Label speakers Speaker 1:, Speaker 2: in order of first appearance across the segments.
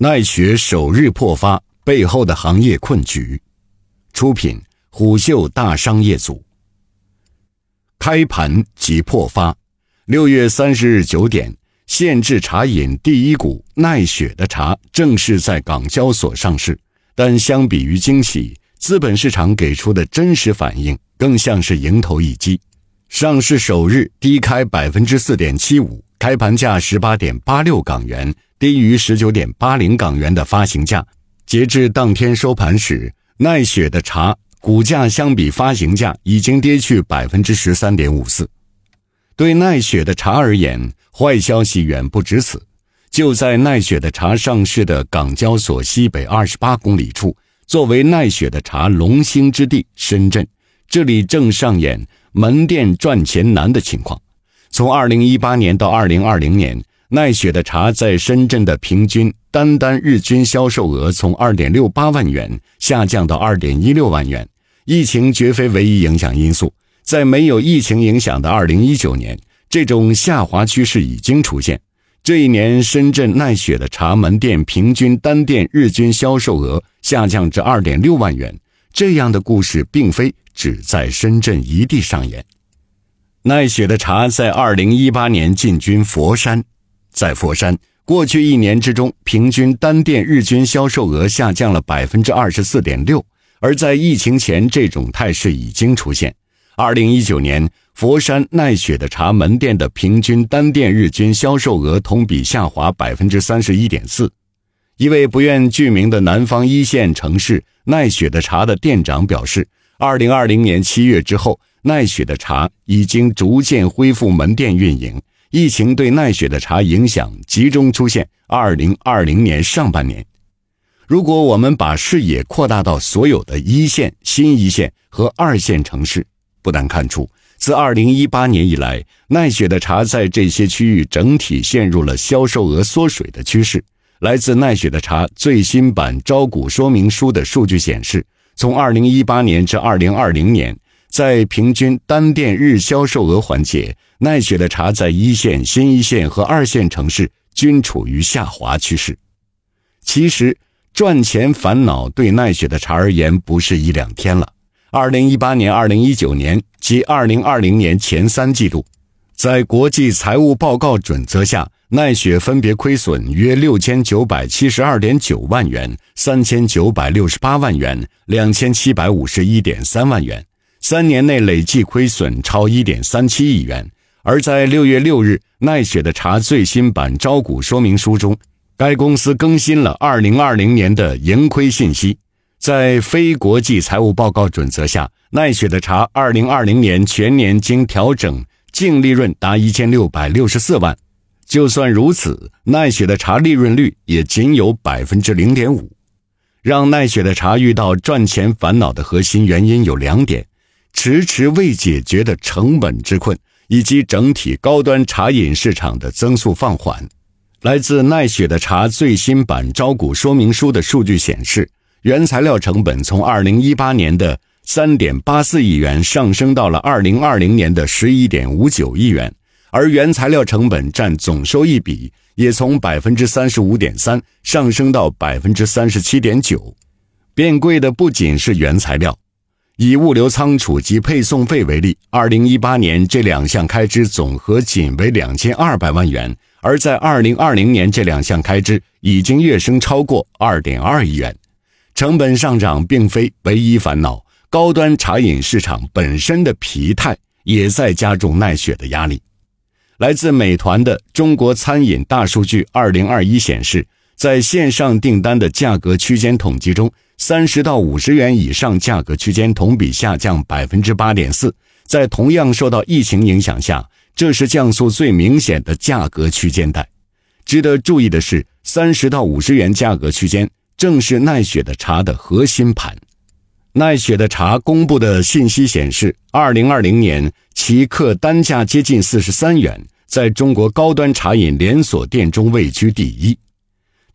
Speaker 1: 奈雪首日破发背后的行业困局。出品：虎嗅大商业组。开盘即破发。六月三十日九点，现制茶饮第一股奈雪的茶正式在港交所上市。但相比于惊喜，资本市场给出的真实反应更像是迎头一击。上市首日低开百分之四点七五，开盘价十八点八六港元。低于十九点八零港元的发行价，截至当天收盘时，奈雪的茶股价相比发行价已经跌去百分之十三点五四。对奈雪的茶而言，坏消息远不止此。就在奈雪的茶上市的港交所西北二十八公里处，作为奈雪的茶龙兴之地，深圳，这里正上演门店赚钱难的情况。从二零一八年到二零二零年。奈雪的茶在深圳的平均单单日均销售额从二点六八万元下降到二点一六万元。疫情绝非唯一影响因素，在没有疫情影响的二零一九年，这种下滑趋势已经出现。这一年，深圳奈雪的茶门店平均单店日均销售额下降至二点六万元。这样的故事并非只在深圳一地上演。奈雪的茶在二零一八年进军佛山。在佛山，过去一年之中，平均单店日均销售额下降了百分之二十四点六。而在疫情前，这种态势已经出现。二零一九年，佛山奈雪的茶门店的平均单店日均销售额同比下滑百分之三十一点四。一位不愿具名的南方一线城市奈雪的茶的店长表示，二零二零年七月之后，奈雪的茶已经逐渐恢复门店运营。疫情对奈雪的茶影响集中出现二零二零年上半年。如果我们把视野扩大到所有的一线、新一线和二线城市，不难看出，自二零一八年以来，奈雪的茶在这些区域整体陷入了销售额缩水的趋势。来自奈雪的茶最新版招股说明书的数据显示，从二零一八年至二零二零年。在平均单店日销售额环节，奈雪的茶在一线、新一线和二线城市均处于下滑趋势。其实，赚钱烦恼对奈雪的茶而言不是一两天了。二零一八年、二零一九年及二零二零年前三季度，在国际财务报告准则下，奈雪分别亏损约六千九百七十二点九万元、三千九百六十八万元、两千七百五十一点三万元。三年内累计亏损超一点三七亿元，而在六月六日，奈雪的茶最新版招股说明书中，该公司更新了二零二零年的盈亏信息。在非国际财务报告准则下，奈雪的茶二零二零年全年经调整净利润达一千六百六十四万。就算如此，奈雪的茶利润率也仅有百分之零点五。让奈雪的茶遇到赚钱烦恼的核心原因有两点。迟迟未解决的成本之困，以及整体高端茶饮市场的增速放缓。来自奈雪的茶最新版招股说明书的数据显示，原材料成本从二零一八年的三点八四亿元上升到了二零二零年的十一点五九亿元，而原材料成本占总收益比也从百分之三十五点三上升到百分之三十七点九。变贵的不仅是原材料。以物流仓储及配送费为例，二零一八年这两项开支总和仅为两千二百万元，而在二零二零年这两项开支已经跃升超过二点二亿元。成本上涨并非唯一烦恼，高端茶饮市场本身的疲态也在加重奈雪的压力。来自美团的中国餐饮大数据二零二一显示，在线上订单的价格区间统计中。三十到五十元以上价格区间同比下降百分之八点四，在同样受到疫情影响下，这是降速最明显的价格区间带。值得注意的是，三十到五十元价格区间正是奈雪的茶的核心盘。奈雪的茶公布的信息显示，二零二零年其客单价接近四十三元，在中国高端茶饮连锁店中位居第一。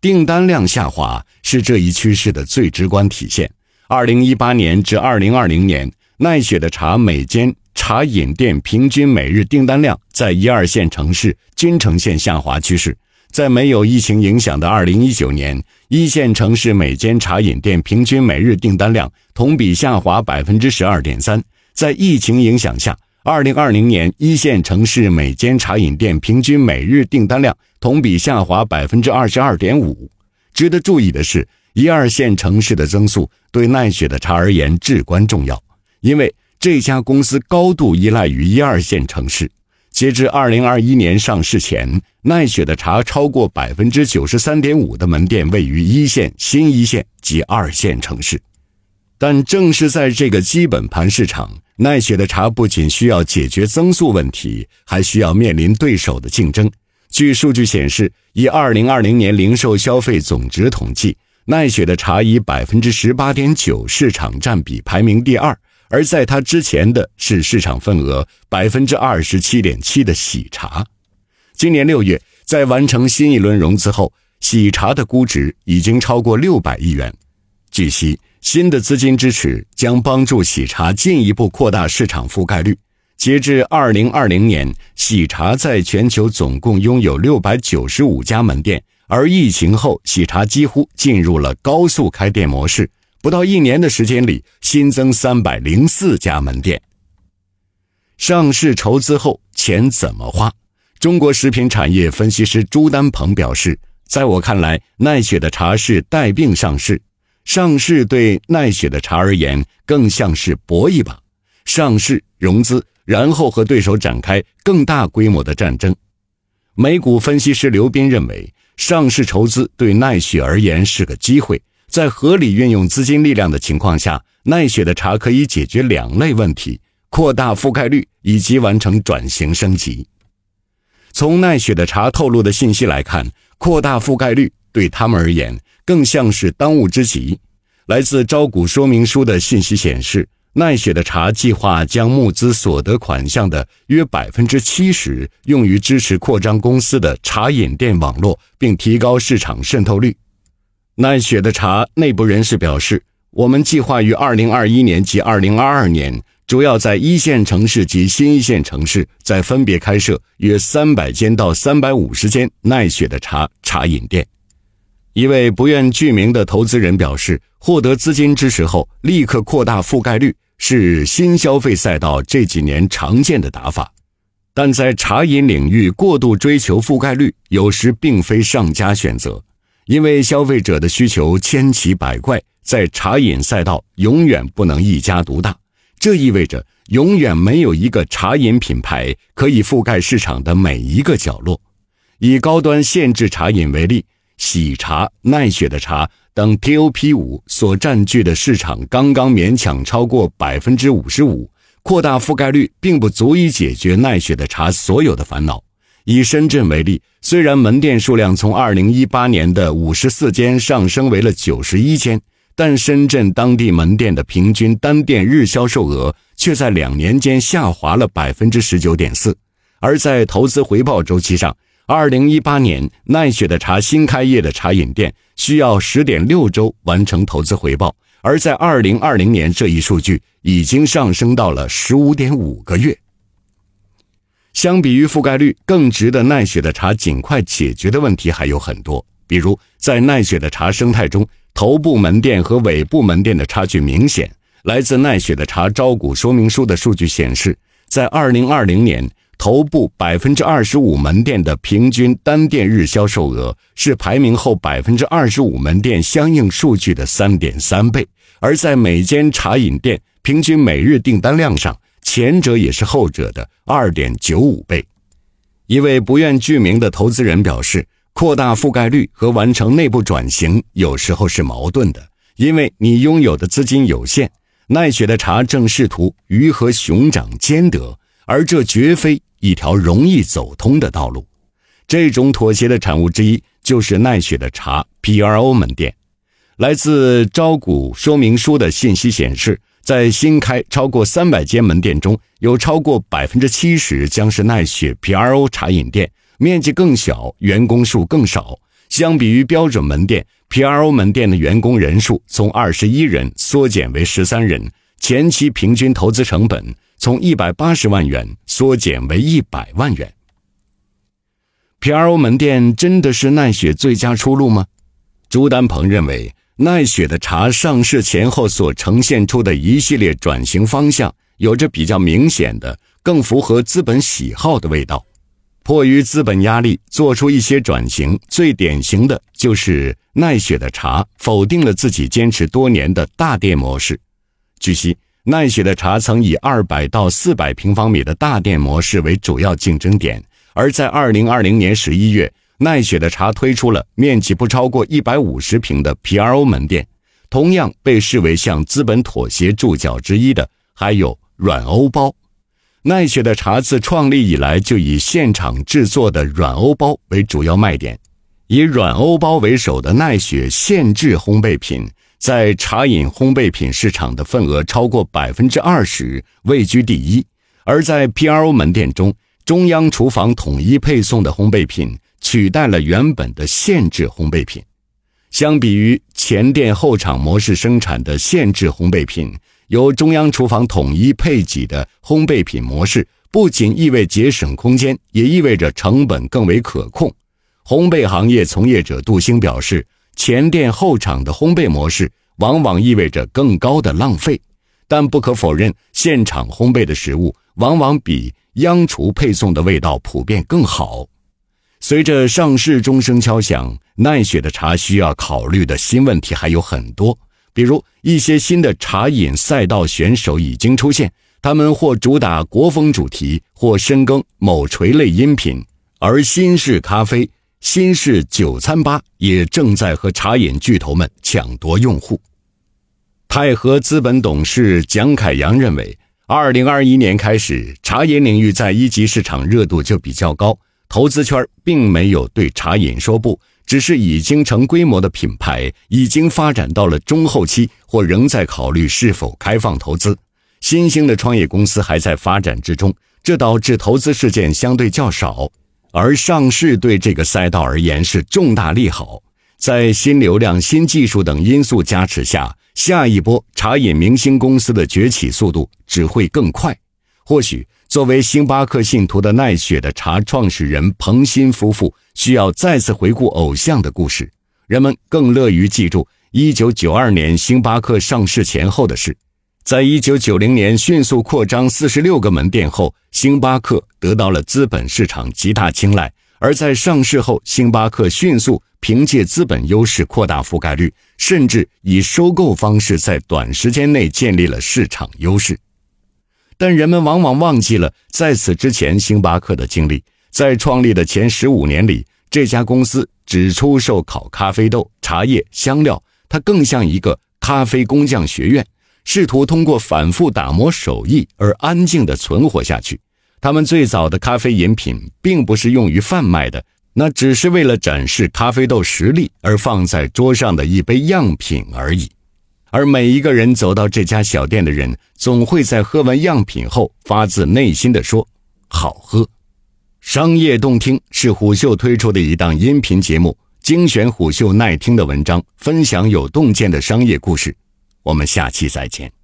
Speaker 1: 订单量下滑是这一趋势的最直观体现。二零一八年至二零二零年，奈雪的茶每间茶饮店平均每日订单量在一二线城市均呈现下滑趋势，在没有疫情影响的2019年，一线城市每间茶饮店平均每日订单量同比下滑12.3%。在疫情影响下，2020年一线城市每间茶饮店平均每日订单量同比下滑22.5%。值得注意的是，一二线城市的增速对奈雪的茶而言至关重要，因为这家公司高度依赖于一二线城市。截至二零二一年上市前，奈雪的茶超过百分之九十三点五的门店位于一线、新一线及二线城市。但正是在这个基本盘市场，奈雪的茶不仅需要解决增速问题，还需要面临对手的竞争。据数据显示，以二零二零年零售消费总值统计，奈雪的茶以百分之十八点九市场占比排名第二。而在它之前的是市场份额百分之二十七点七的喜茶。今年六月，在完成新一轮融资后，喜茶的估值已经超过六百亿元。据悉，新的资金支持将帮助喜茶进一步扩大市场覆盖率。截至二零二零年，喜茶在全球总共拥有六百九十五家门店，而疫情后，喜茶几乎进入了高速开店模式。不到一年的时间里，新增三百零四家门店。上市筹资后钱怎么花？中国食品产业分析师朱丹鹏表示，在我看来，奈雪的茶是带病上市，上市对奈雪的茶而言更像是搏一把，上市融资，然后和对手展开更大规模的战争。美股分析师刘斌认为，上市筹资对奈雪而言是个机会。在合理运用资金力量的情况下，奈雪的茶可以解决两类问题：扩大覆盖率以及完成转型升级。从奈雪的茶透露的信息来看，扩大覆盖率对他们而言更像是当务之急。来自招股说明书的信息显示，奈雪的茶计划将募资所得款项的约百分之七十用于支持扩张公司的茶饮店网络，并提高市场渗透率。奈雪的茶内部人士表示，我们计划于二零二一年及二零二二年，主要在一线城市及新一线城市，再分别开设约三百间到三百五十间奈雪的茶茶饮店。一位不愿具名的投资人表示，获得资金支持后，立刻扩大覆盖率是新消费赛道这几年常见的打法，但在茶饮领域过度追求覆盖率，有时并非上佳选择。因为消费者的需求千奇百怪，在茶饮赛道永远不能一家独大。这意味着永远没有一个茶饮品牌可以覆盖市场的每一个角落。以高端限制茶饮为例，喜茶、奈雪的茶等 TOP 五所占据的市场刚刚勉强超过百分之五十五，扩大覆盖率并不足以解决奈雪的茶所有的烦恼。以深圳为例，虽然门店数量从二零一八年的五十四间上升为了九十一间，但深圳当地门店的平均单店日销售额却在两年间下滑了百分之十九点四。而在投资回报周期上，二零一八年奈雪的茶新开业的茶饮店需要十点六周完成投资回报，而在二零二零年这一数据已经上升到了十五点五个月。相比于覆盖率，更值得奈雪的茶尽快解决的问题还有很多。比如，在奈雪的茶生态中，头部门店和尾部门店的差距明显。来自奈雪的茶招股说明书的数据显示，在2020年，头部百分之二十五门店的平均单店日销售额是排名后百分之二十五门店相应数据的三点三倍；而在每间茶饮店平均每日订单量上，前者也是后者的二点九五倍。一位不愿具名的投资人表示，扩大覆盖率和完成内部转型有时候是矛盾的，因为你拥有的资金有限。奈雪的茶正试图鱼和熊掌兼得，而这绝非一条容易走通的道路。这种妥协的产物之一就是奈雪的茶 P.R.O 门店。来自招股说明书的信息显示。在新开超过三百间门店中，有超过百分之七十将是奈雪 P.R.O 茶饮店，面积更小，员工数更少。相比于标准门店，P.R.O 门店的员工人数从二十一人缩减为十三人，前期平均投资成本从一百八十万元缩减为一百万元。P.R.O 门店真的是奈雪最佳出路吗？朱丹鹏认为，奈雪的茶上市前后所呈现出的一系列转型方向，有着比较明显的、更符合资本喜好的味道。迫于资本压力，做出一些转型，最典型的就是奈雪的茶否定了自己坚持多年的大店模式。据悉，奈雪的茶曾以二百到四百平方米的大店模式为主要竞争点。而在二零二零年十一月，奈雪的茶推出了面积不超过一百五十平的 P.R.O 门店。同样被视为向资本妥协注脚之一的，还有软欧包。奈雪的茶自创立以来就以现场制作的软欧包为主要卖点。以软欧包为首的奈雪现制烘焙品，在茶饮烘焙品市场的份额超过百分之二十，位居第一。而在 P.R.O 门店中，中央厨房统一配送的烘焙品取代了原本的限制烘焙品。相比于前店后厂模式生产的限制烘焙品，由中央厨房统一配给的烘焙品模式，不仅意味节省空间，也意味着成本更为可控。烘焙行业从业者杜兴表示，前店后厂的烘焙模式往往意味着更高的浪费，但不可否认，现场烘焙的食物往往比。央厨配送的味道普遍更好。随着上市钟声敲响，奈雪的茶需要考虑的新问题还有很多，比如一些新的茶饮赛道选手已经出现，他们或主打国风主题，或深耕某垂类饮品。而新式咖啡、新式酒餐吧也正在和茶饮巨头们抢夺用户。泰和资本董事蒋凯阳认为。二零二一年开始，茶饮领域在一级市场热度就比较高，投资圈并没有对茶饮说不，只是已经成规模的品牌已经发展到了中后期，或仍在考虑是否开放投资。新兴的创业公司还在发展之中，这导致投资事件相对较少，而上市对这个赛道而言是重大利好。在新流量、新技术等因素加持下。下一波茶饮明星公司的崛起速度只会更快。或许，作为星巴克信徒的奈雪的茶创始人彭鑫夫妇需要再次回顾偶像的故事。人们更乐于记住1992年星巴克上市前后的事。在1990年迅速扩张46个门店后，星巴克得到了资本市场极大青睐。而在上市后，星巴克迅速凭借资本优势扩大覆盖率，甚至以收购方式在短时间内建立了市场优势。但人们往往忘记了，在此之前，星巴克的经历。在创立的前十五年里，这家公司只出售烤咖啡豆、茶叶、香料，它更像一个咖啡工匠学院，试图通过反复打磨手艺而安静地存活下去。他们最早的咖啡饮品并不是用于贩卖的，那只是为了展示咖啡豆实力而放在桌上的一杯样品而已。而每一个人走到这家小店的人，总会在喝完样品后发自内心的说：“好喝。”商业动听是虎嗅推出的一档音频节目，精选虎嗅耐听的文章，分享有洞见的商业故事。我们下期再见。